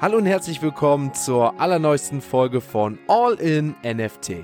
Hallo und herzlich willkommen zur allerneuesten Folge von All in NFT.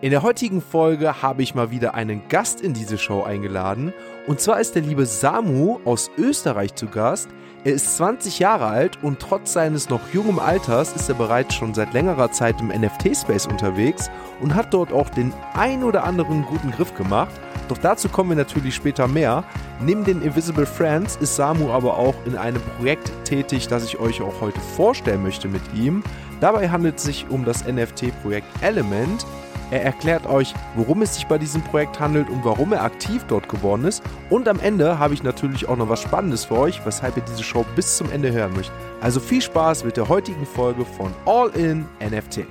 In der heutigen Folge habe ich mal wieder einen Gast in diese Show eingeladen. Und zwar ist der liebe Samu aus Österreich zu Gast. Er ist 20 Jahre alt und trotz seines noch jungen Alters ist er bereits schon seit längerer Zeit im NFT-Space unterwegs und hat dort auch den ein oder anderen guten Griff gemacht. Doch dazu kommen wir natürlich später mehr. Neben den Invisible Friends ist Samu aber auch in einem Projekt tätig, das ich euch auch heute vorstellen möchte mit ihm. Dabei handelt es sich um das NFT-Projekt Element. Er erklärt euch, worum es sich bei diesem Projekt handelt und warum er aktiv dort geworden ist. Und am Ende habe ich natürlich auch noch was Spannendes für euch, weshalb ihr diese Show bis zum Ende hören möchtet. Also viel Spaß mit der heutigen Folge von All in NFT.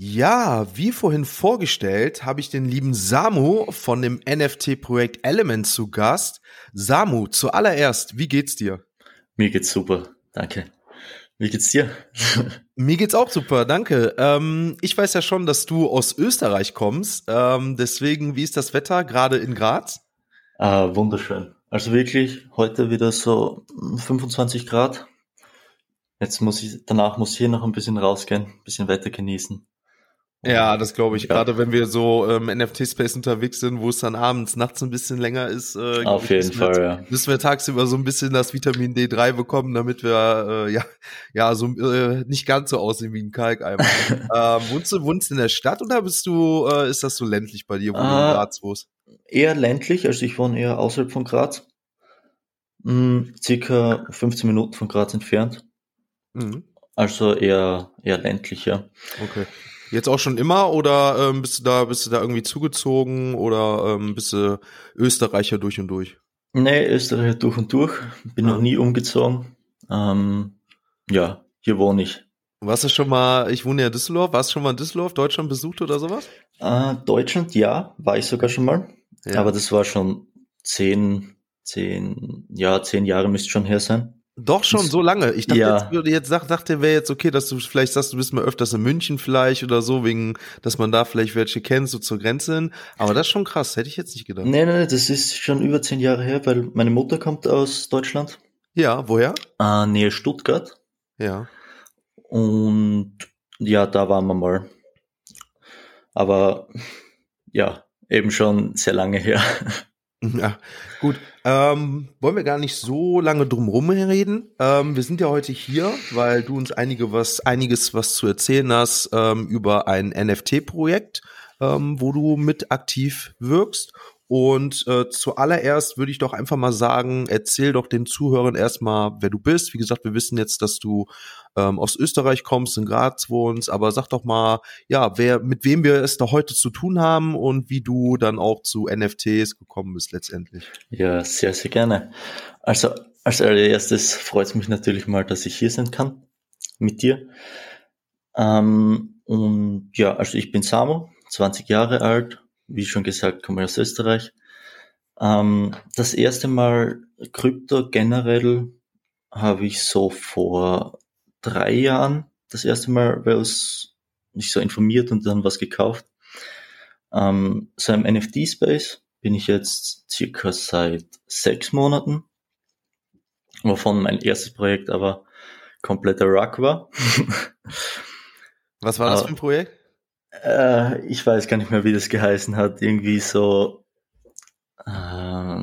Ja, wie vorhin vorgestellt, habe ich den lieben Samu von dem NFT-Projekt Element zu Gast. Samu, zuallererst, wie geht's dir? Mir geht's super, danke. Wie geht's dir? Mir geht's auch super, danke. Ähm, ich weiß ja schon, dass du aus Österreich kommst. Ähm, deswegen, wie ist das Wetter gerade in Graz? Ah, wunderschön. Also wirklich heute wieder so 25 Grad. Jetzt muss ich, danach muss ich hier noch ein bisschen rausgehen, ein bisschen Wetter genießen. Ja, das glaube ich. Ja. Gerade wenn wir so im ähm, NFT-Space unterwegs sind, wo es dann abends, nachts ein bisschen länger ist. Äh, Auf jeden Fall, wir, ja. Müssen wir tagsüber so ein bisschen das Vitamin D3 bekommen, damit wir äh, ja ja so äh, nicht ganz so aussehen wie ein Kalkeimer. ähm, wohnst du wohnst in der Stadt oder bist du äh, ist das so ländlich bei dir, wo uh, du in ah, Graz wohnst? Eher ländlich, also ich wohne eher außerhalb von Graz. Hm, circa 15 Minuten von Graz entfernt. Mhm. Also eher eher ländlicher. Okay. Jetzt auch schon immer oder ähm, bist du da, bist du da irgendwie zugezogen oder ähm, bist du Österreicher durch und durch? Nee, Österreicher durch und durch. Bin noch nie umgezogen. Ähm, ja, hier wohne ich. Warst du schon mal, ich wohne ja in Düsseldorf, warst du schon mal in Düsseldorf, Deutschland besucht oder sowas? Äh, Deutschland, ja, war ich sogar schon mal. Ja. Aber das war schon zehn, zehn, ja, zehn Jahre müsste schon her sein. Doch schon so lange. Ich dachte, ja. jetzt würde jetzt dachte, wäre jetzt okay, dass du vielleicht sagst, du bist mal öfters in München vielleicht oder so, wegen, dass man da vielleicht welche kennt, so zur Grenze hin. Aber das ist schon krass, hätte ich jetzt nicht gedacht. Nee, nee, das ist schon über zehn Jahre her, weil meine Mutter kommt aus Deutschland. Ja, woher? Äh, Nähe Stuttgart. Ja. Und ja, da waren wir mal. Aber ja, eben schon sehr lange her. Ja, gut. Ähm, wollen wir gar nicht so lange drum reden. Ähm, wir sind ja heute hier, weil du uns einige was, einiges was zu erzählen hast ähm, über ein NFT-Projekt, ähm, wo du mit aktiv wirkst. Und äh, zuallererst würde ich doch einfach mal sagen, erzähl doch den Zuhörern erstmal, wer du bist. Wie gesagt, wir wissen jetzt, dass du ähm, aus Österreich kommst, in Graz wohnst, aber sag doch mal, ja, wer, mit wem wir es da heute zu tun haben und wie du dann auch zu NFTs gekommen bist letztendlich. Ja, sehr, sehr gerne. Also als allererstes freut es mich natürlich mal, dass ich hier sein kann mit dir. Ähm, und ja, also ich bin Samu, 20 Jahre alt, wie schon gesagt, komme ich aus Österreich. Ähm, das erste Mal Krypto generell habe ich so vor drei Jahren das erste Mal was mich so informiert und dann was gekauft. Ähm, so im NFT-Space bin ich jetzt circa seit sechs Monaten, wovon mein erstes Projekt aber kompletter Ruck war. was war das für ein Projekt? Äh, ich weiß gar nicht mehr, wie das geheißen hat. Irgendwie so äh,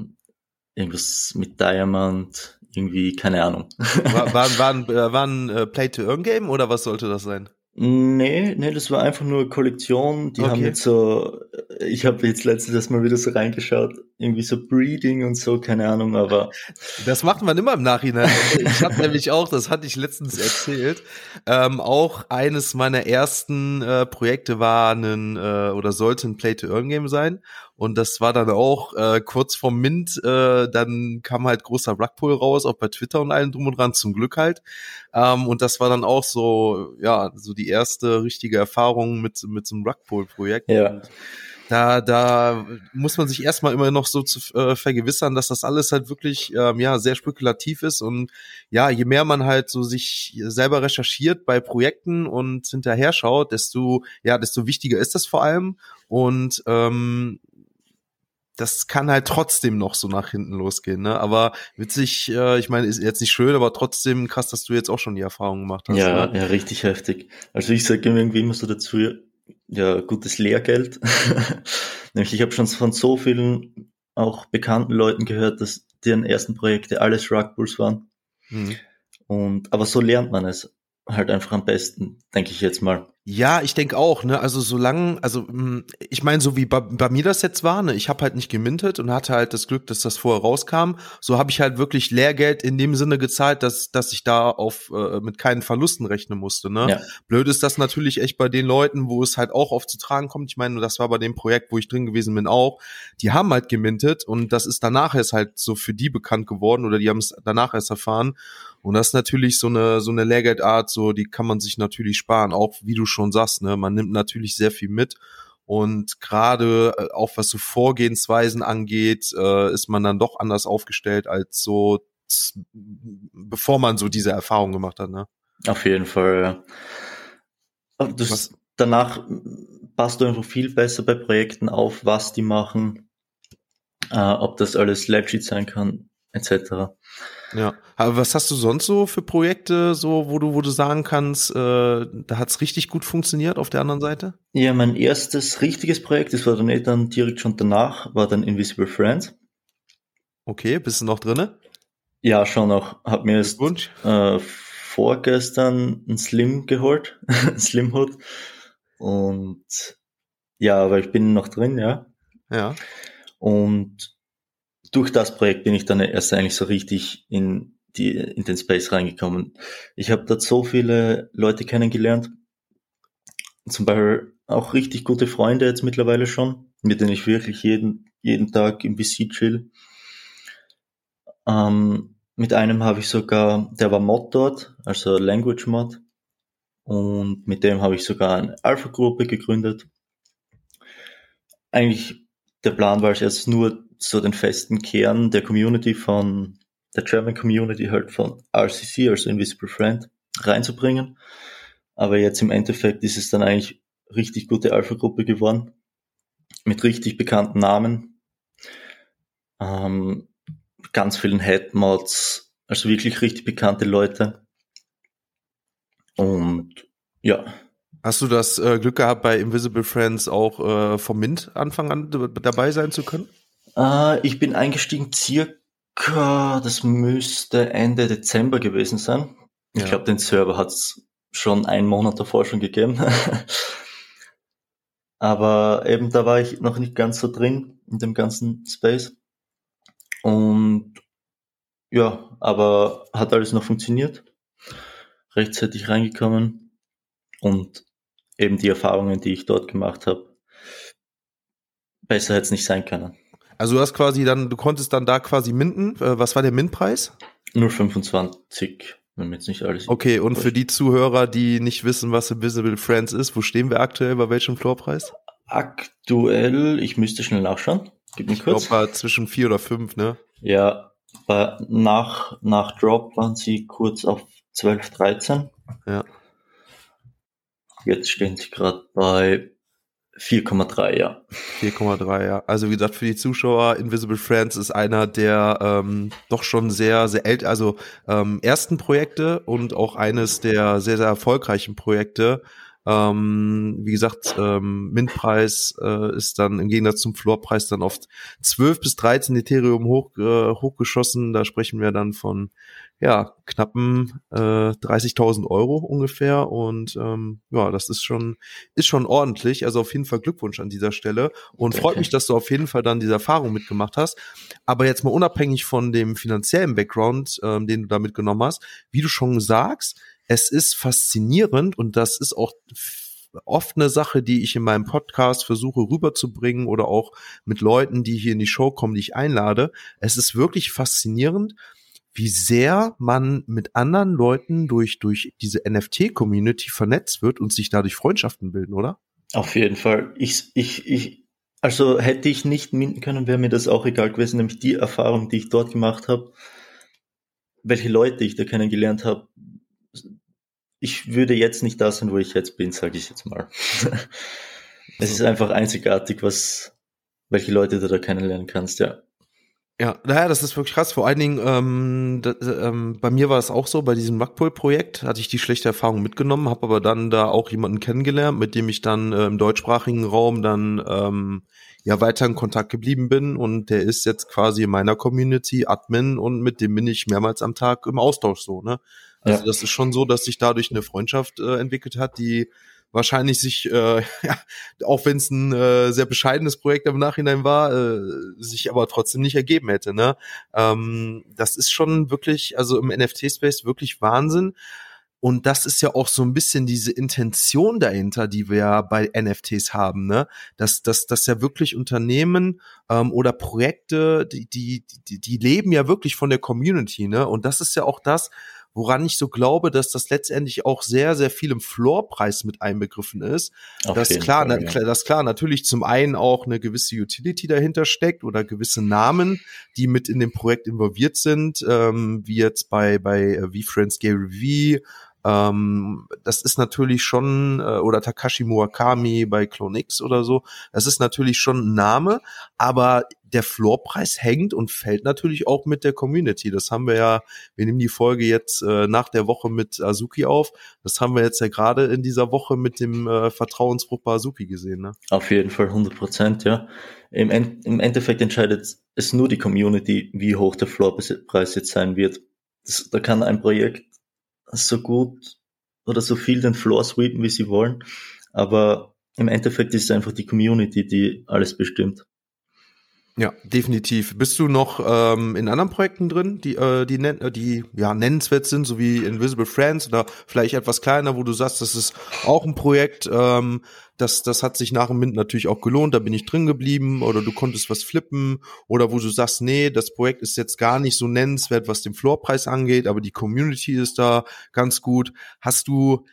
irgendwas mit Diamond, irgendwie, keine Ahnung. War, war, war, ein, war ein äh, Play-to-Earn-Game oder was sollte das sein? Nee, nee, das war einfach nur Kollektion. Die okay. haben jetzt so, ich habe jetzt letztes Mal wieder so reingeschaut, irgendwie so Breeding und so, keine Ahnung, aber. Das macht man immer im Nachhinein. Ich habe nämlich auch, das hatte ich letztens erzählt, ähm, auch eines meiner ersten äh, Projekte war ein äh, oder sollte ein Play-to-Earn-Game sein. Und das war dann auch äh, kurz vorm Mint, äh, dann kam halt großer Rugpull raus, auch bei Twitter und allem drum und dran, zum Glück halt. Ähm, und das war dann auch so, ja, so die erste richtige Erfahrung mit, mit so einem Rugpull-Projekt. Ja. Da, da muss man sich erstmal immer noch so zu äh, vergewissern, dass das alles halt wirklich ähm, ja sehr spekulativ ist und ja, je mehr man halt so sich selber recherchiert bei Projekten und hinterher schaut, desto ja, desto wichtiger ist das vor allem und ähm, das kann halt trotzdem noch so nach hinten losgehen, ne? Aber witzig, äh, ich meine, ist jetzt nicht schön, aber trotzdem krass, dass du jetzt auch schon die Erfahrung gemacht hast. Ja, ne? ja, richtig heftig. Also ich sage irgendwie immer so dazu, ja, gutes Lehrgeld. Nämlich ich habe schon von so vielen auch bekannten Leuten gehört, dass deren ersten Projekte alles Rugbulls waren. Mhm. Und aber so lernt man es halt einfach am besten, denke ich jetzt mal. Ja, ich denke auch, ne? Also solange, also hm, ich meine, so wie bei, bei, mir das jetzt war, ne, ich habe halt nicht gemintet und hatte halt das Glück, dass das vorher rauskam. So habe ich halt wirklich Lehrgeld in dem Sinne gezahlt, dass dass ich da auf äh, mit keinen Verlusten rechnen musste. Ne? Ja. Blöd ist das natürlich echt bei den Leuten, wo es halt auch oft zu tragen kommt. Ich meine, das war bei dem Projekt, wo ich drin gewesen bin, auch. Die haben halt gemintet und das ist danach erst halt so für die bekannt geworden oder die haben es danach erst erfahren. Und das ist natürlich so eine so eine Lehrgeldart, so die kann man sich natürlich sparen, auch wie du schon sagst, ne, man nimmt natürlich sehr viel mit und gerade äh, auch was so Vorgehensweisen angeht, äh, ist man dann doch anders aufgestellt als so bevor man so diese Erfahrung gemacht hat, ne? Auf jeden Fall. Ja. Das, danach passt du einfach viel besser bei Projekten auf, was die machen, äh, ob das alles legit sein kann, etc. Ja, aber was hast du sonst so für Projekte, so wo du, wo du sagen kannst, äh, da hat's richtig gut funktioniert auf der anderen Seite? Ja, mein erstes richtiges Projekt, das war dann eh dann direkt schon danach, war dann Invisible Friends. Okay, bist du noch drinne? Ja, schon noch. Hab mir jetzt äh, vorgestern ein Slim geholt, Slim Hood. Und ja, aber ich bin noch drin, ja. Ja. Und durch das Projekt bin ich dann erst eigentlich so richtig in die in den Space reingekommen. Ich habe dort so viele Leute kennengelernt, zum Beispiel auch richtig gute Freunde jetzt mittlerweile schon, mit denen ich wirklich jeden jeden Tag im VC chill. Ähm, mit einem habe ich sogar, der war Mod dort, also Language Mod, und mit dem habe ich sogar eine Alpha-Gruppe gegründet. Eigentlich der Plan war es jetzt nur so den festen Kern der Community von der German Community halt von RCC, also Invisible Friend, reinzubringen. Aber jetzt im Endeffekt ist es dann eigentlich richtig gute Alpha-Gruppe geworden. Mit richtig bekannten Namen. Ähm, ganz vielen Headmods, also wirklich richtig bekannte Leute. Und ja. Hast du das äh, Glück gehabt, bei Invisible Friends auch äh, vom Mint Anfang an dabei sein zu können? Äh, ich bin eingestiegen circa, das müsste Ende Dezember gewesen sein. Ja. Ich glaube, den Server hat es schon einen Monat davor schon gegeben. Aber eben da war ich noch nicht ganz so drin in dem ganzen Space. Und ja, aber hat alles noch funktioniert. Rechtzeitig reingekommen und eben die Erfahrungen, die ich dort gemacht habe, besser hätte es nicht sein können. Also du hast quasi dann, du konntest dann da quasi minden. Äh, was war der Mintpreis? Nur 25, wenn jetzt nicht alles. Okay, und für die Zuhörer, die nicht wissen, was Invisible Friends ist, wo stehen wir aktuell, bei welchem Floorpreis? Aktuell, ich müsste schnell nachschauen. Gib mir kurz. Ich glaube, zwischen vier oder fünf, ne? Ja, bei, nach, nach Drop waren sie kurz auf 12, 13. Ja. Jetzt stehen sie gerade bei 4,3, ja. 4,3, ja. Also wie gesagt, für die Zuschauer, Invisible Friends ist einer der ähm, doch schon sehr, sehr älter, also ähm, ersten Projekte und auch eines der sehr, sehr erfolgreichen Projekte. Ähm, wie gesagt, ähm, Mintpreis äh, ist dann im Gegensatz zum Floorpreis dann oft 12 bis 13 Ethereum hoch, äh, hochgeschossen. Da sprechen wir dann von ja, knappen äh, 30.000 Euro ungefähr und ähm, ja, das ist schon ist schon ordentlich. Also auf jeden Fall Glückwunsch an dieser Stelle und okay. freut mich, dass du auf jeden Fall dann diese Erfahrung mitgemacht hast. Aber jetzt mal unabhängig von dem finanziellen Background, ähm, den du da mitgenommen hast, wie du schon sagst, es ist faszinierend und das ist auch oft eine Sache, die ich in meinem Podcast versuche rüberzubringen oder auch mit Leuten, die hier in die Show kommen, die ich einlade. Es ist wirklich faszinierend, wie sehr man mit anderen Leuten durch, durch diese NFT-Community vernetzt wird und sich dadurch Freundschaften bilden, oder? Auf jeden Fall. Ich, ich, ich, also hätte ich nicht minden können, wäre mir das auch egal gewesen, nämlich die Erfahrung, die ich dort gemacht habe, welche Leute ich da kennengelernt habe. Ich würde jetzt nicht da sein, wo ich jetzt bin, sage ich jetzt mal. es ist einfach einzigartig, was, welche Leute du da kennenlernen kannst, ja. Ja, naja, das ist wirklich krass. Vor allen Dingen, ähm, da, ähm, bei mir war es auch so, bei diesem Rugpool-Projekt hatte ich die schlechte Erfahrung mitgenommen, habe aber dann da auch jemanden kennengelernt, mit dem ich dann äh, im deutschsprachigen Raum dann ähm, ja weiter in Kontakt geblieben bin und der ist jetzt quasi in meiner Community Admin und mit dem bin ich mehrmals am Tag im Austausch so, ne? Also ja. das ist schon so, dass sich dadurch eine Freundschaft äh, entwickelt hat, die wahrscheinlich sich, äh, ja, auch wenn es ein äh, sehr bescheidenes Projekt im Nachhinein war, äh, sich aber trotzdem nicht ergeben hätte. Ne? Ähm, das ist schon wirklich, also im NFT-Space wirklich Wahnsinn. Und das ist ja auch so ein bisschen diese Intention dahinter, die wir ja bei NFTs haben, ne? Dass, dass, dass ja wirklich Unternehmen ähm, oder Projekte, die, die, die, die leben ja wirklich von der Community, ne? Und das ist ja auch das, woran ich so glaube, dass das letztendlich auch sehr, sehr viel im Floorpreis mit einbegriffen ist. Auf dass klar, Fall, ja. dass klar natürlich zum einen auch eine gewisse Utility dahinter steckt oder gewisse Namen, die mit in dem Projekt involviert sind, ähm, wie jetzt bei, bei äh, V-Friends Gary V, ähm, das ist natürlich schon, äh, oder Takashi Murakami bei Clonix oder so, das ist natürlich schon ein Name, aber der Floorpreis hängt und fällt natürlich auch mit der Community. Das haben wir ja, wir nehmen die Folge jetzt äh, nach der Woche mit Azuki auf. Das haben wir jetzt ja gerade in dieser Woche mit dem äh, Vertrauensbruch bei Azuki gesehen. Ne? Auf jeden Fall 100 Prozent, ja. Im, End, Im Endeffekt entscheidet es nur die Community, wie hoch der Floorpreis jetzt sein wird. Das, da kann ein Projekt so gut oder so viel den Floor sweepen, wie sie wollen. Aber im Endeffekt ist es einfach die Community, die alles bestimmt. Ja, definitiv. Bist du noch ähm, in anderen Projekten drin, die äh, die, nen die ja nennenswert sind, so wie Invisible Friends oder vielleicht etwas kleiner, wo du sagst, das ist auch ein Projekt, ähm, das das hat sich nach dem Mint natürlich auch gelohnt, da bin ich drin geblieben oder du konntest was flippen oder wo du sagst, nee, das Projekt ist jetzt gar nicht so nennenswert, was den Floorpreis angeht, aber die Community ist da ganz gut. Hast du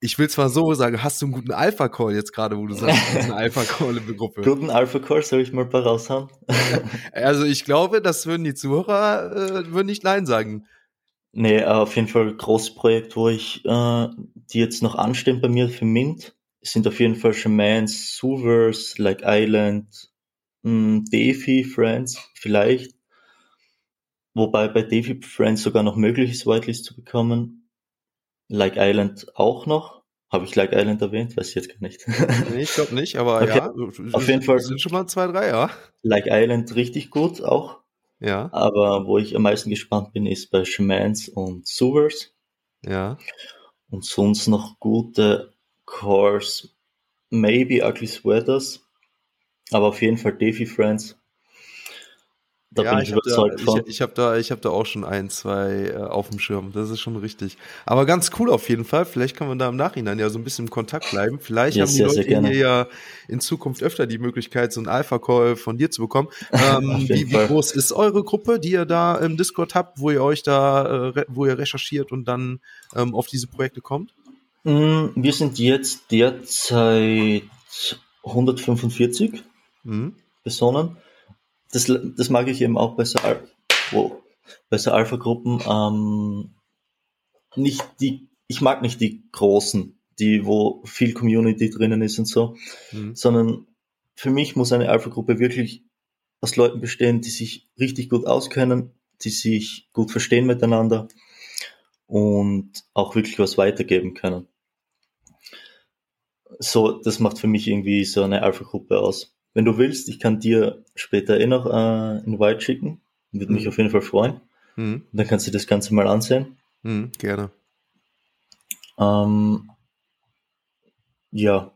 ich will zwar so sagen, hast du einen guten Alpha-Call jetzt gerade, wo du sagst, du hast einen Alpha-Call in der Gruppe? Guten Alpha-Call, soll ich mal ein paar raushauen? also ich glaube, das würden die Zuhörer, äh, würden nicht Nein sagen. Nee, auf jeden Fall ein großes Projekt, wo ich, äh, die jetzt noch anstehen bei mir für Mint, sind auf jeden Fall Shamans, Suvers, Like Island, mh, hm, Defi, Friends, vielleicht. Wobei bei Defi Friends sogar noch möglich ist, Whitelist zu bekommen. Like Island auch noch. Habe ich Like Island erwähnt? Weiß ich jetzt gar nicht. nee, ich glaube nicht, aber okay. ja. Auf jeden Fall. sind schon mal zwei, drei, ja. Like Island richtig gut auch. Ja. Aber wo ich am meisten gespannt bin, ist bei Shamans und Sewers. Ja. Und sonst noch gute Cores. Maybe Ugly Sweaters. Aber auf jeden Fall Defi Friends. Da ja, bin ich, ich überzeugt da, von. Ich, ich habe da, ich habe da auch schon ein, zwei äh, auf dem Schirm. Das ist schon richtig. Aber ganz cool auf jeden Fall. Vielleicht kann man da im Nachhinein ja so ein bisschen im Kontakt bleiben. Vielleicht ja, haben die Leute hier ja in Zukunft öfter die Möglichkeit, so einen Alpha-Call von dir zu bekommen. Ähm, wie, wie groß ist eure Gruppe, die ihr da im Discord habt, wo ihr euch da, äh, wo ihr recherchiert und dann ähm, auf diese Projekte kommt? Mm, wir sind jetzt derzeit 145 mhm. Personen das, das mag ich eben auch bei so, wow, bei so Alpha-Gruppen. Ähm, nicht die, ich mag nicht die großen, die, wo viel Community drinnen ist und so, mhm. sondern für mich muss eine Alpha-Gruppe wirklich aus Leuten bestehen, die sich richtig gut auskennen, die sich gut verstehen miteinander und auch wirklich was weitergeben können. So, das macht für mich irgendwie so eine Alpha-Gruppe aus. Wenn du willst, ich kann dir später eh noch äh, ein White schicken. Würde mich mhm. auf jeden Fall freuen. Mhm. Dann kannst du das Ganze mal ansehen. Mhm, gerne. Ähm, ja.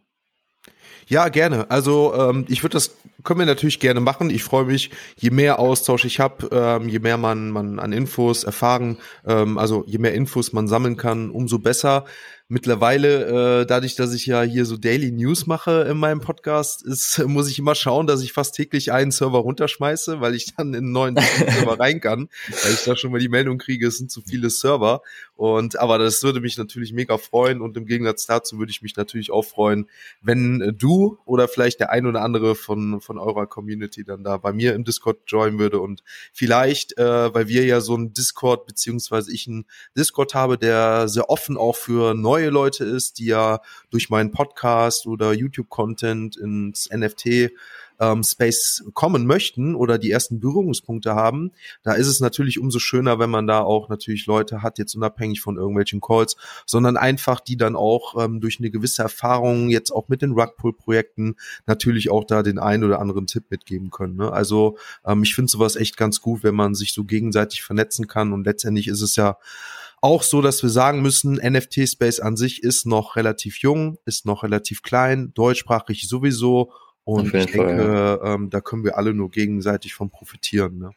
Ja, gerne. Also ähm, ich würde das können wir natürlich gerne machen. Ich freue mich, je mehr Austausch ich habe, ähm, je mehr man man an Infos erfahren, ähm, also je mehr Infos man sammeln kann, umso besser mittlerweile, äh, dadurch, dass ich ja hier so Daily News mache in meinem Podcast, ist, muss ich immer schauen, dass ich fast täglich einen Server runterschmeiße, weil ich dann in einen neuen Server rein kann, weil ich da schon mal die Meldung kriege, es sind zu viele Server. Und aber das würde mich natürlich mega freuen und im Gegensatz dazu würde ich mich natürlich auch freuen, wenn du oder vielleicht der ein oder andere von von eurer Community dann da bei mir im Discord joinen würde und vielleicht, äh, weil wir ja so ein Discord beziehungsweise ich einen Discord habe, der sehr offen auch für neue Leute ist, die ja durch meinen Podcast oder YouTube-Content ins NFT ähm, Space kommen möchten oder die ersten Berührungspunkte haben, da ist es natürlich umso schöner, wenn man da auch natürlich Leute hat, jetzt unabhängig von irgendwelchen Calls, sondern einfach die dann auch ähm, durch eine gewisse Erfahrung jetzt auch mit den Rugpull-Projekten natürlich auch da den einen oder anderen Tipp mitgeben können. Ne? Also ähm, ich finde sowas echt ganz gut, wenn man sich so gegenseitig vernetzen kann und letztendlich ist es ja auch so, dass wir sagen müssen, NFT-Space an sich ist noch relativ jung, ist noch relativ klein, deutschsprachig sowieso. Und ich denke, Fall, ja. ähm, da können wir alle nur gegenseitig von profitieren. Ne?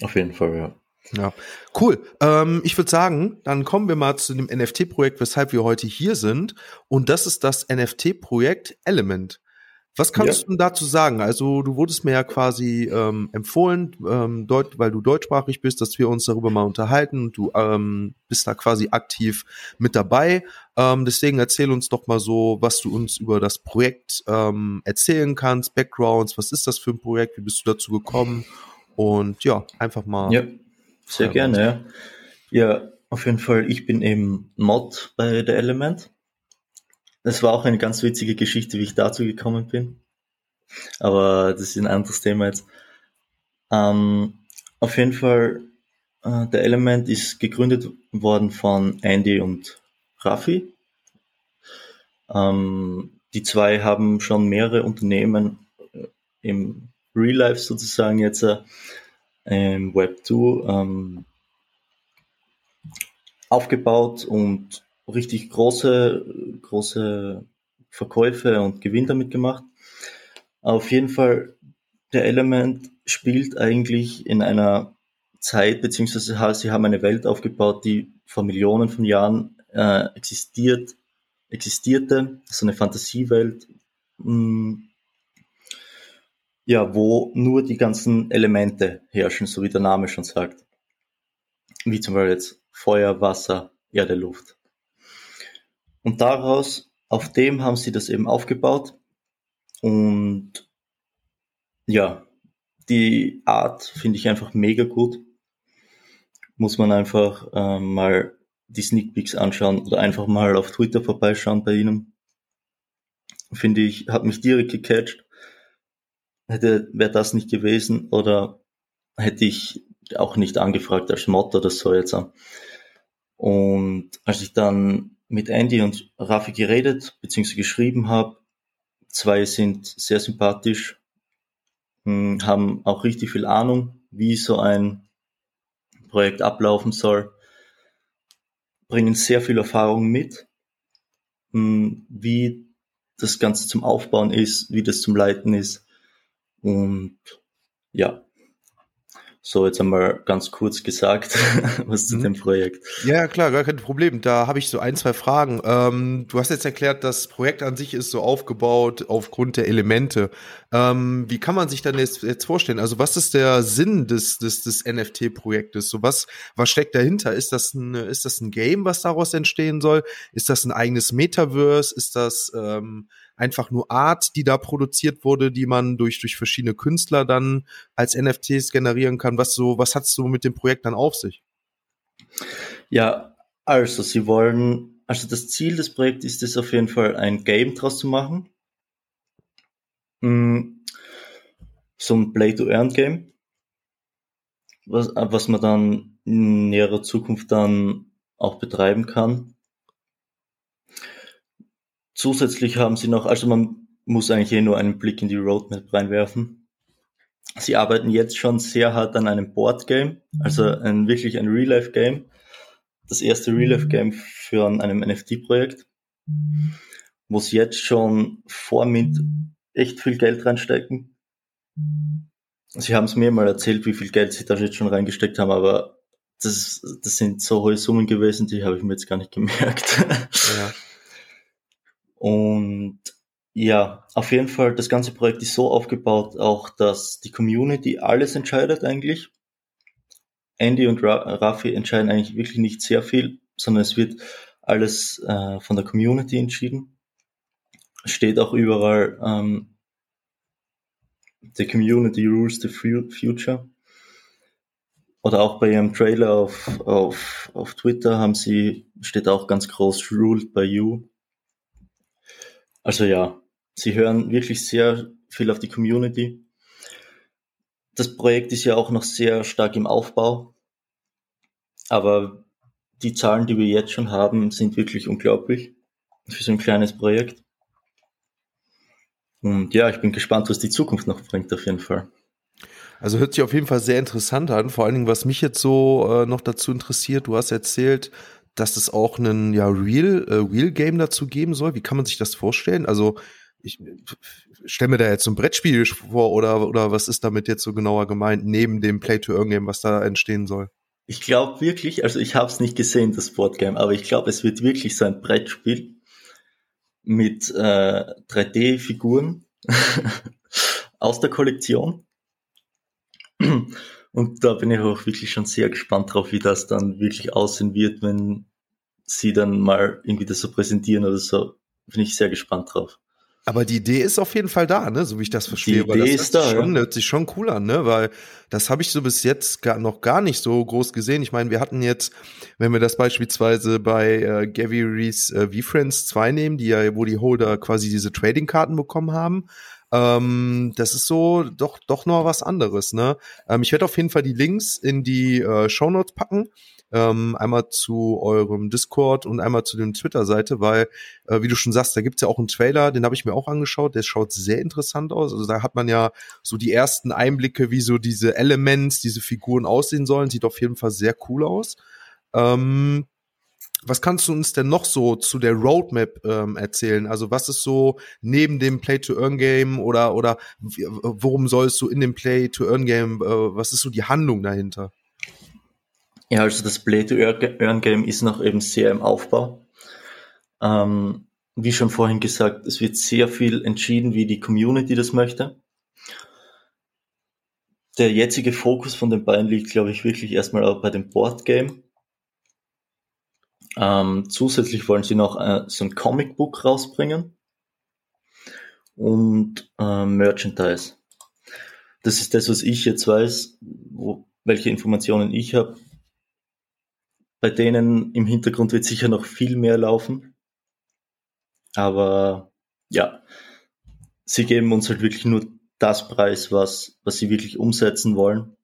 Auf jeden Fall, ja. Ja, cool. Ähm, ich würde sagen, dann kommen wir mal zu dem NFT-Projekt, weshalb wir heute hier sind. Und das ist das NFT-Projekt Element. Was kannst ja. du dazu sagen? Also du wurdest mir ja quasi ähm, empfohlen, ähm, Deut weil du deutschsprachig bist, dass wir uns darüber mal unterhalten und du ähm, bist da quasi aktiv mit dabei. Ähm, deswegen erzähl uns doch mal so, was du uns über das Projekt ähm, erzählen kannst, Backgrounds, was ist das für ein Projekt, wie bist du dazu gekommen? Und ja, einfach mal. Ja, sehr gerne, ja. Ja, auf jeden Fall, ich bin eben Mod bei der Element. Das war auch eine ganz witzige Geschichte, wie ich dazu gekommen bin. Aber das ist ein anderes Thema jetzt. Ähm, auf jeden Fall, äh, der Element ist gegründet worden von Andy und Raffi. Ähm, die zwei haben schon mehrere Unternehmen äh, im Real Life sozusagen jetzt äh, im Web 2 ähm, aufgebaut und richtig große, große Verkäufe und Gewinn damit gemacht. Auf jeden Fall, der Element spielt eigentlich in einer Zeit, beziehungsweise sie haben eine Welt aufgebaut, die vor Millionen von Jahren äh, existiert, existierte, so eine Fantasiewelt, mh, hm, ja, wo nur die ganzen Elemente herrschen, so wie der Name schon sagt. Wie zum Beispiel jetzt Feuer, Wasser, Erde, Luft. Und daraus, auf dem haben sie das eben aufgebaut. Und ja, die Art finde ich einfach mega gut. Muss man einfach äh, mal die Sneak Peeks anschauen oder einfach mal auf Twitter vorbeischauen bei ihnen. Finde ich, hat mich direkt gecatcht. Hätte, wäre das nicht gewesen oder hätte ich auch nicht angefragt als Mod oder so jetzt. Und als ich dann mit Andy und Rafi geredet bzw. geschrieben habe. Zwei sind sehr sympathisch, hm, haben auch richtig viel Ahnung, wie so ein Projekt ablaufen soll, bringen sehr viel Erfahrung mit, hm, wie das Ganze zum Aufbauen ist, wie das zum Leiten ist. Und ja, so, jetzt einmal ganz kurz gesagt, was zu mhm. dem Projekt. Ja, klar, gar kein Problem. Da habe ich so ein, zwei Fragen. Ähm, du hast jetzt erklärt, das Projekt an sich ist so aufgebaut aufgrund der Elemente. Ähm, wie kann man sich dann jetzt, jetzt vorstellen? Also, was ist der Sinn des, des, des NFT-Projektes? So, was, was steckt dahinter? Ist das ein, ist das ein Game, was daraus entstehen soll? Ist das ein eigenes Metaverse? Ist das, ähm, einfach nur Art, die da produziert wurde, die man durch, durch verschiedene Künstler dann als NFTs generieren kann. Was so, was hat's so mit dem Projekt dann auf sich? Ja, also sie wollen, also das Ziel des Projekts ist es auf jeden Fall, ein Game draus zu machen. Hm, so ein Play-to-Earn-Game, was, was man dann in näherer Zukunft dann auch betreiben kann. Zusätzlich haben sie noch, also man muss eigentlich eh nur einen Blick in die Roadmap reinwerfen. Sie arbeiten jetzt schon sehr hart an einem Board Game, also ein, wirklich ein Real-Life Game. Das erste Real-Life Game für einem NFT-Projekt, wo sie jetzt schon vor Mint echt viel Geld reinstecken. Sie haben es mir mal erzählt, wie viel Geld sie da jetzt schon reingesteckt haben, aber das, das sind so hohe Summen gewesen, die habe ich mir jetzt gar nicht gemerkt. Ja. Und ja, auf jeden Fall, das ganze Projekt ist so aufgebaut, auch dass die Community alles entscheidet eigentlich. Andy und Rafi entscheiden eigentlich wirklich nicht sehr viel, sondern es wird alles äh, von der Community entschieden. Steht auch überall, ähm, the community rules the future. Oder auch bei ihrem Trailer auf, auf, auf Twitter haben sie, steht auch ganz groß, ruled by you. Also ja, sie hören wirklich sehr viel auf die Community. das Projekt ist ja auch noch sehr stark im Aufbau. Aber die Zahlen, die wir jetzt schon haben, sind wirklich unglaublich für so ein kleines Projekt. Und ja, ich bin gespannt, was die Zukunft noch bringt, auf jeden Fall. Also hört sich auf jeden Fall sehr interessant an. Vor allen Dingen, was mich jetzt so äh, noch dazu interessiert, du hast erzählt, dass es auch einen ja Real äh, Real Game dazu geben soll. Wie kann man sich das vorstellen? Also ich stelle mir da jetzt ein Brettspiel vor oder oder was ist damit jetzt so genauer gemeint neben dem Play to Earn Game, was da entstehen soll? Ich glaube wirklich, also ich habe es nicht gesehen, das Boardgame, aber ich glaube, es wird wirklich so ein Brettspiel mit äh, 3D-Figuren aus der Kollektion. Und da bin ich auch wirklich schon sehr gespannt drauf, wie das dann wirklich aussehen wird, wenn sie dann mal irgendwie das so präsentieren oder so. Bin ich sehr gespannt drauf. Aber die Idee ist auf jeden Fall da, ne, so wie ich das verstehe. Die Idee das ist da, schon, ja. hört sich schon cool an, ne, weil das habe ich so bis jetzt gar, noch gar nicht so groß gesehen. Ich meine, wir hatten jetzt, wenn wir das beispielsweise bei äh, Gary Rees äh, V-Friends 2 nehmen, die ja, wo die Holder quasi diese Trading-Karten bekommen haben, ähm, das ist so doch doch noch was anderes, ne? Ähm, ich werde auf jeden Fall die Links in die äh, Show Notes packen. Ähm, einmal zu eurem Discord und einmal zu dem Twitter-Seite, weil, äh, wie du schon sagst, da gibt's ja auch einen Trailer, den habe ich mir auch angeschaut, der schaut sehr interessant aus. Also da hat man ja so die ersten Einblicke, wie so diese Elements, diese Figuren aussehen sollen. Sieht auf jeden Fall sehr cool aus. Ähm, was kannst du uns denn noch so zu der Roadmap ähm, erzählen? Also was ist so neben dem Play-to-Earn-Game oder oder worum sollst du in dem Play-to-Earn-Game, äh, was ist so die Handlung dahinter? Ja, also das Play-to-Earn-Game ist noch eben sehr im Aufbau. Ähm, wie schon vorhin gesagt, es wird sehr viel entschieden, wie die Community das möchte. Der jetzige Fokus von den beiden liegt, glaube ich, wirklich erstmal auch bei dem Board-Game ähm, zusätzlich wollen sie noch äh, so ein Comicbook rausbringen und äh, Merchandise. Das ist das, was ich jetzt weiß, wo, welche Informationen ich habe. Bei denen im Hintergrund wird sicher noch viel mehr laufen. Aber ja, sie geben uns halt wirklich nur das Preis, was, was sie wirklich umsetzen wollen.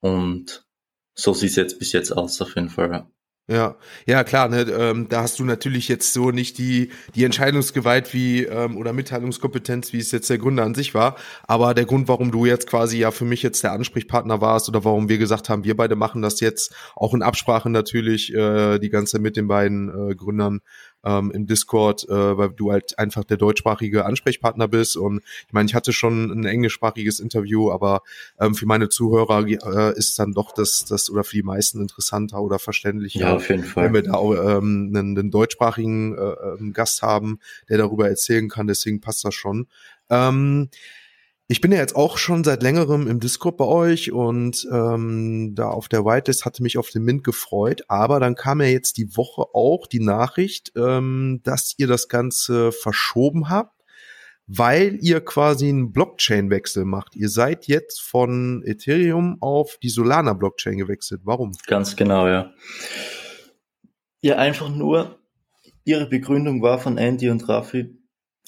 Und so sieht es jetzt bis jetzt aus, auf jeden Fall. Ja, ja klar, ne, ähm, da hast du natürlich jetzt so nicht die die Entscheidungsgewalt wie ähm, oder Mitteilungskompetenz, wie es jetzt der Gründer an sich war. Aber der Grund, warum du jetzt quasi ja für mich jetzt der Ansprechpartner warst oder warum wir gesagt haben, wir beide machen das jetzt auch in Absprache natürlich äh, die ganze mit den beiden äh, Gründern, ähm, im Discord, äh, weil du halt einfach der deutschsprachige Ansprechpartner bist. Und ich meine, ich hatte schon ein englischsprachiges Interview, aber ähm, für meine Zuhörer äh, ist dann doch das, das oder für die meisten interessanter oder verständlicher, ja, auf jeden Fall. wenn wir da ähm, einen, einen deutschsprachigen äh, ähm, Gast haben, der darüber erzählen kann. Deswegen passt das schon. Ähm, ich bin ja jetzt auch schon seit längerem im Discord bei euch und ähm, da auf der Whitelist hatte mich auf den Mint gefreut, aber dann kam ja jetzt die Woche auch die Nachricht, ähm, dass ihr das Ganze verschoben habt, weil ihr quasi einen Blockchain-Wechsel macht. Ihr seid jetzt von Ethereum auf die Solana-Blockchain gewechselt. Warum? Ganz genau, ja. Ja, einfach nur, ihre Begründung war von Andy und Rafi,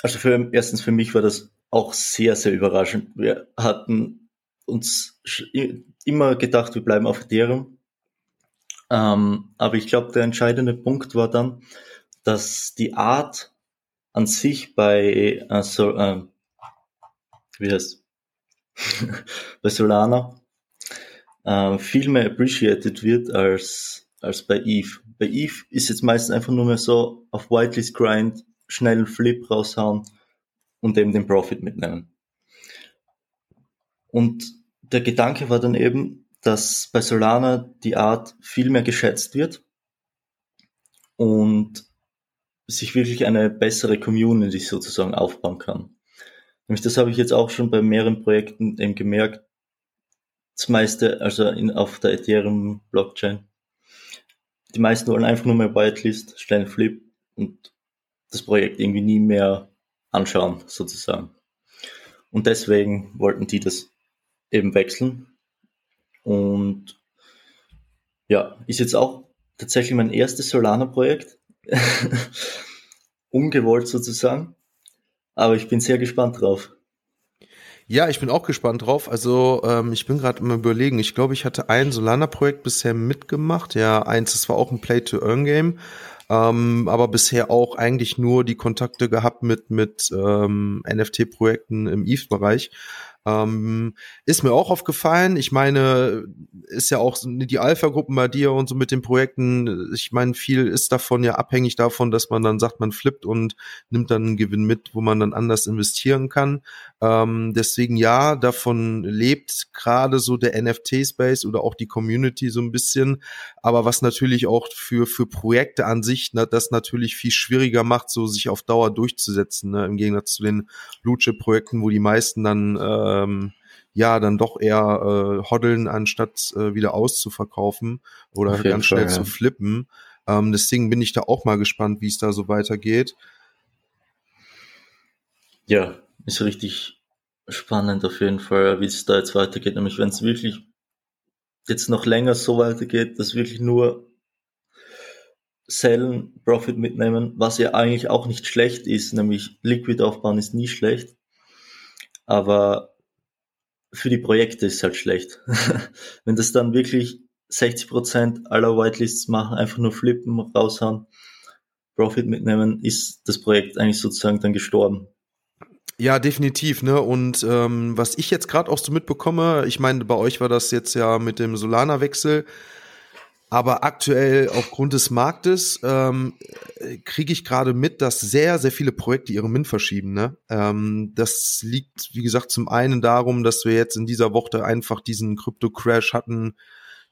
also für, erstens für mich war das auch sehr, sehr überraschend. Wir hatten uns immer gedacht, wir bleiben auf Ethereum. Ähm, aber ich glaube, der entscheidende Punkt war dann, dass die Art an sich bei, äh, so, äh, wie heißt bei Solana äh, viel mehr appreciated wird als, als bei Eve. Bei Eve ist jetzt meistens einfach nur mehr so auf Whitelist Grind, schnell einen Flip raushauen und eben den Profit mitnehmen. Und der Gedanke war dann eben, dass bei Solana die Art viel mehr geschätzt wird und sich wirklich eine bessere Community sozusagen aufbauen kann. Nämlich das habe ich jetzt auch schon bei mehreren Projekten eben gemerkt. Das meiste, also in, auf der Ethereum Blockchain. Die meisten wollen einfach nur mehr Whitelist, schnell Flip und das Projekt irgendwie nie mehr anschauen, sozusagen. Und deswegen wollten die das eben wechseln. Und ja, ist jetzt auch tatsächlich mein erstes Solana-Projekt. Ungewollt sozusagen. Aber ich bin sehr gespannt drauf. Ja, ich bin auch gespannt drauf. Also ähm, ich bin gerade immer überlegen. Ich glaube, ich hatte ein Solana-Projekt bisher mitgemacht. Ja, eins, das war auch ein Play-to-Earn-Game. Ähm, aber bisher auch eigentlich nur die Kontakte gehabt mit mit ähm, NFT-Projekten im ETH-Bereich. Ähm, ist mir auch aufgefallen. Ich meine, ist ja auch die Alpha-Gruppen bei dir und so mit den Projekten. Ich meine, viel ist davon ja abhängig davon, dass man dann sagt, man flippt und nimmt dann einen Gewinn mit, wo man dann anders investieren kann. Ähm, deswegen ja, davon lebt gerade so der NFT-Space oder auch die Community so ein bisschen. Aber was natürlich auch für, für Projekte an sich na, das natürlich viel schwieriger macht, so sich auf Dauer durchzusetzen, ne? im Gegensatz zu den Blue-Chip-Projekten, wo die meisten dann ähm, ja dann doch eher äh, hoddeln, anstatt äh, wieder auszuverkaufen oder ganz schnell Fall, ja. zu flippen. Ähm, deswegen bin ich da auch mal gespannt, wie es da so weitergeht. Ja, ist richtig spannend auf jeden Fall, wie es da jetzt weitergeht. Nämlich wenn es wirklich jetzt noch länger so weitergeht, dass wirklich nur Sellen, Profit mitnehmen, was ja eigentlich auch nicht schlecht ist, nämlich Liquid aufbauen ist nie schlecht, aber für die Projekte ist es halt schlecht. wenn das dann wirklich 60% aller Whitelists machen, einfach nur flippen, raushauen, Profit mitnehmen, ist das Projekt eigentlich sozusagen dann gestorben. Ja, definitiv, ne? Und ähm, was ich jetzt gerade auch so mitbekomme, ich meine, bei euch war das jetzt ja mit dem Solana-Wechsel, aber aktuell aufgrund des Marktes ähm, kriege ich gerade mit, dass sehr, sehr viele Projekte ihre Min verschieben. Ne? Ähm, das liegt, wie gesagt, zum einen darum, dass wir jetzt in dieser Woche einfach diesen Krypto-Crash hatten,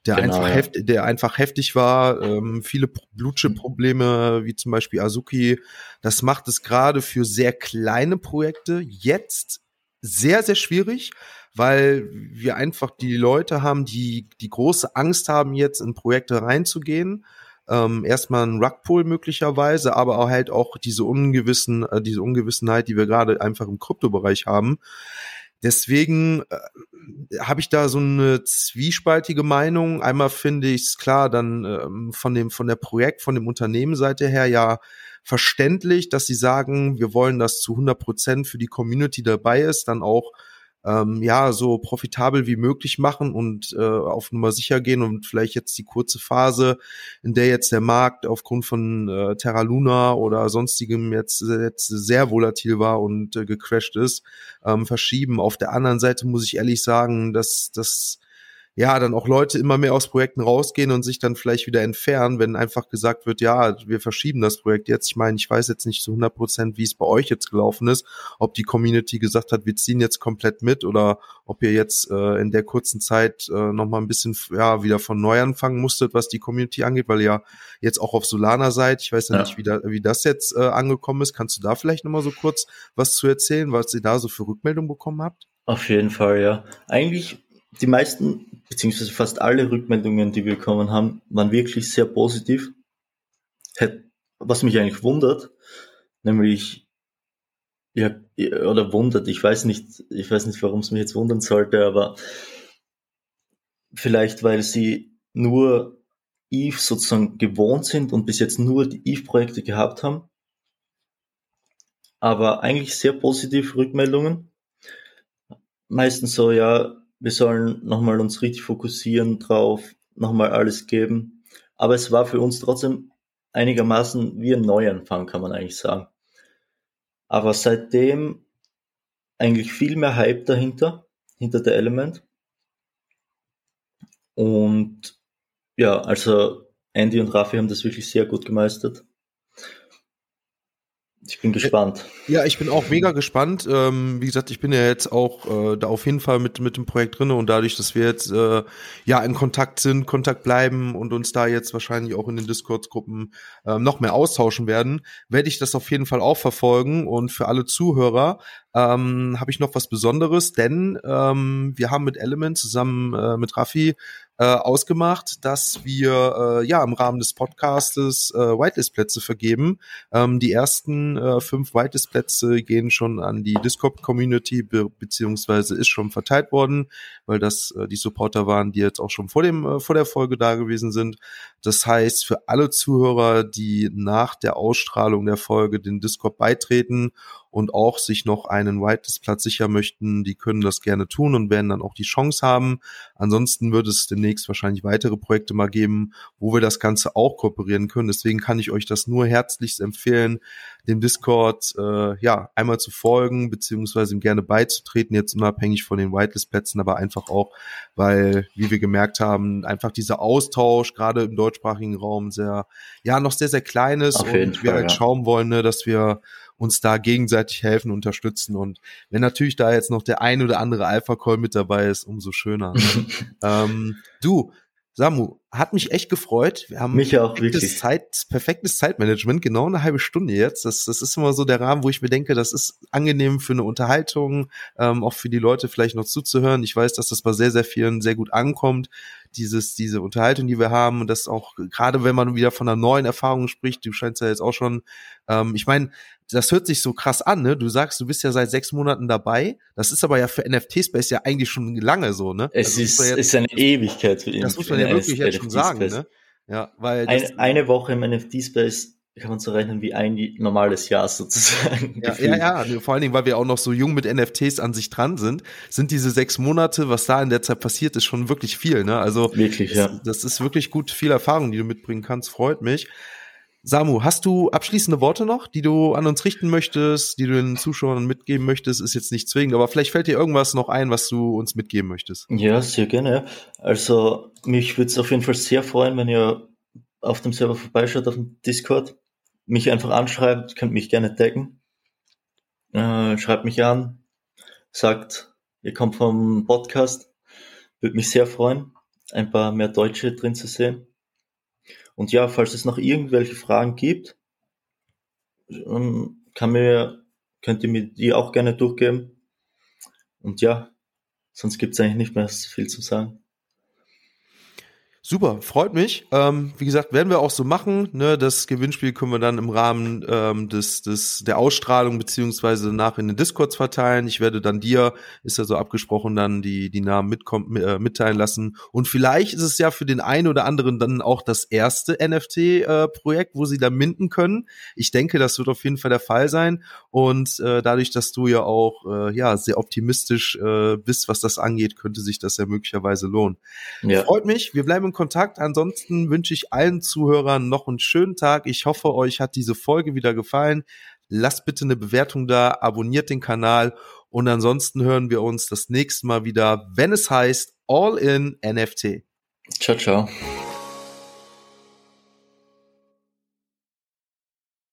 der genau, einfach ja. heftig, der einfach heftig war. Ähm, viele Blutchip-Probleme, wie zum Beispiel Azuki. Das macht es gerade für sehr kleine Projekte jetzt sehr, sehr schwierig, weil wir einfach die Leute haben, die die große Angst haben, jetzt in Projekte reinzugehen. Ähm, erstmal ein Rugpool möglicherweise, aber auch halt auch diese ungewissen, äh, diese Ungewissenheit, die wir gerade einfach im Kryptobereich haben. Deswegen äh, habe ich da so eine zwiespaltige Meinung. Einmal finde ich es klar, dann ähm, von dem von der Projekt, von dem Unternehmenseite her ja verständlich, dass sie sagen, wir wollen, dass zu 100 Prozent für die Community dabei ist, dann auch ähm, ja so profitabel wie möglich machen und äh, auf Nummer sicher gehen und vielleicht jetzt die kurze Phase, in der jetzt der Markt aufgrund von äh, Terra Luna oder sonstigem jetzt, jetzt sehr volatil war und äh, gecrashed ist, ähm, verschieben. Auf der anderen Seite muss ich ehrlich sagen, dass das ja, dann auch Leute immer mehr aus Projekten rausgehen und sich dann vielleicht wieder entfernen, wenn einfach gesagt wird, ja, wir verschieben das Projekt jetzt. Ich meine, ich weiß jetzt nicht zu 100 Prozent, wie es bei euch jetzt gelaufen ist, ob die Community gesagt hat, wir ziehen jetzt komplett mit oder ob ihr jetzt äh, in der kurzen Zeit äh, nochmal ein bisschen ja, wieder von neu anfangen musstet, was die Community angeht, weil ihr jetzt auch auf Solana seid. Ich weiß ja, ja. nicht, wie, da, wie das jetzt äh, angekommen ist. Kannst du da vielleicht nochmal so kurz was zu erzählen, was ihr da so für Rückmeldungen bekommen habt? Auf jeden Fall, ja. Eigentlich die meisten, beziehungsweise fast alle Rückmeldungen, die wir bekommen haben, waren wirklich sehr positiv. Was mich eigentlich wundert, nämlich, ja, oder wundert, ich weiß nicht, ich weiß nicht, warum es mich jetzt wundern sollte, aber vielleicht, weil sie nur Eve sozusagen gewohnt sind und bis jetzt nur die Eve-Projekte gehabt haben. Aber eigentlich sehr positive Rückmeldungen. Meistens so, ja, wir sollen nochmal uns richtig fokussieren drauf, nochmal alles geben. Aber es war für uns trotzdem einigermaßen wie ein Neuanfang, kann man eigentlich sagen. Aber seitdem eigentlich viel mehr Hype dahinter, hinter der Element. Und ja, also Andy und Rafi haben das wirklich sehr gut gemeistert. Ich bin gespannt. Ja, ich bin auch mega gespannt. Ähm, wie gesagt, ich bin ja jetzt auch äh, da auf jeden Fall mit, mit dem Projekt drinne und dadurch, dass wir jetzt äh, ja in Kontakt sind, Kontakt bleiben und uns da jetzt wahrscheinlich auch in den Discord-Gruppen äh, noch mehr austauschen werden, werde ich das auf jeden Fall auch verfolgen. Und für alle Zuhörer ähm, habe ich noch was Besonderes, denn ähm, wir haben mit Element zusammen äh, mit Raffi äh, ausgemacht, dass wir äh, ja im Rahmen des Podcastes äh, Whitelist-Plätze vergeben. Ähm, die ersten äh, fünf Whitelist-Plätze gehen schon an die Discord-Community be beziehungsweise ist schon verteilt worden, weil das äh, die Supporter waren, die jetzt auch schon vor dem äh, vor der Folge da gewesen sind. Das heißt, für alle Zuhörer, die nach der Ausstrahlung der Folge den Discord beitreten und auch sich noch einen Whitelist-Platz sichern möchten, die können das gerne tun und werden dann auch die Chance haben. Ansonsten wird es demnächst wahrscheinlich weitere Projekte mal geben, wo wir das Ganze auch kooperieren können. Deswegen kann ich euch das nur herzlichst empfehlen, dem Discord äh, ja einmal zu folgen, beziehungsweise ihm gerne beizutreten, jetzt unabhängig von den Whitelist-Plätzen, aber einfach auch, weil, wie wir gemerkt haben, einfach dieser Austausch gerade im deutschsprachigen Raum sehr, ja, noch sehr, sehr klein ist und Fall, wir halt ja. schauen wollen, ne, dass wir uns da gegenseitig helfen, unterstützen und wenn natürlich da jetzt noch der ein oder andere Alpha-Call mit dabei ist, umso schöner. Ne? ähm, du, Samu, hat mich echt gefreut. Wir haben Mich auch, perfektes wirklich. Zeit, perfektes Zeitmanagement, genau eine halbe Stunde jetzt. Das, das ist immer so der Rahmen, wo ich mir denke, das ist angenehm für eine Unterhaltung, ähm, auch für die Leute vielleicht noch zuzuhören. Ich weiß, dass das bei sehr, sehr vielen sehr gut ankommt, dieses, diese Unterhaltung, die wir haben und das auch, gerade wenn man wieder von einer neuen Erfahrung spricht, du scheinst ja jetzt auch schon, ähm, ich meine, das hört sich so krass an, ne? Du sagst, du bist ja seit sechs Monaten dabei. Das ist aber ja für NFT-Space ja eigentlich schon lange so, ne? Es Also, ist, man jetzt- ist eine Ewigkeit für ihn. das muss man ja wirklich jetzt schon sagen, ne? Ja, weil das, Eine, eine Woche im NFT-Space kann man so rechnen wie ein normales Jahr sozusagen. Ja, gefühlt. ja, ja, vor allen Dingen, weil wir auch noch so jung mit NFTs an sich dran sind, sind diese sechs Monate, was da in der Zeit passiert ist, schon wirklich viel. Ne? Also Wirklich, ja. das, das ist wirklich gut, viel Erfahrung, die du mitbringen kannst, freut mich. Samu, hast du abschließende Worte noch, die du an uns richten möchtest, die du den Zuschauern mitgeben möchtest? Ist jetzt nicht zwingend, aber vielleicht fällt dir irgendwas noch ein, was du uns mitgeben möchtest. Ja, sehr gerne. Also mich würde es auf jeden Fall sehr freuen, wenn ihr auf dem Server vorbeischaut, auf dem Discord, mich einfach anschreibt, könnt mich gerne taggen. Äh, schreibt mich an, sagt, ihr kommt vom Podcast. Würde mich sehr freuen, ein paar mehr Deutsche drin zu sehen. Und ja, falls es noch irgendwelche Fragen gibt, ähm, kann mir, könnt ihr mir die auch gerne durchgeben. Und ja, sonst gibt's eigentlich nicht mehr so viel zu sagen. Super, freut mich. Ähm, wie gesagt, werden wir auch so machen. Ne? Das Gewinnspiel können wir dann im Rahmen ähm, des, des, der Ausstrahlung beziehungsweise nach in den Discords verteilen. Ich werde dann dir, ist ja so abgesprochen, dann die, die Namen mitkommen, äh, mitteilen lassen. Und vielleicht ist es ja für den einen oder anderen dann auch das erste NFT-Projekt, wo sie da minden können. Ich denke, das wird auf jeden Fall der Fall sein. Und äh, dadurch, dass du ja auch äh, ja sehr optimistisch äh, bist, was das angeht, könnte sich das ja möglicherweise lohnen. Ja. Freut mich. Wir bleiben in Kontakt. Ansonsten wünsche ich allen Zuhörern noch einen schönen Tag. Ich hoffe, euch hat diese Folge wieder gefallen. Lasst bitte eine Bewertung da, abonniert den Kanal und ansonsten hören wir uns das nächste Mal wieder, wenn es heißt All in NFT. Ciao, ciao.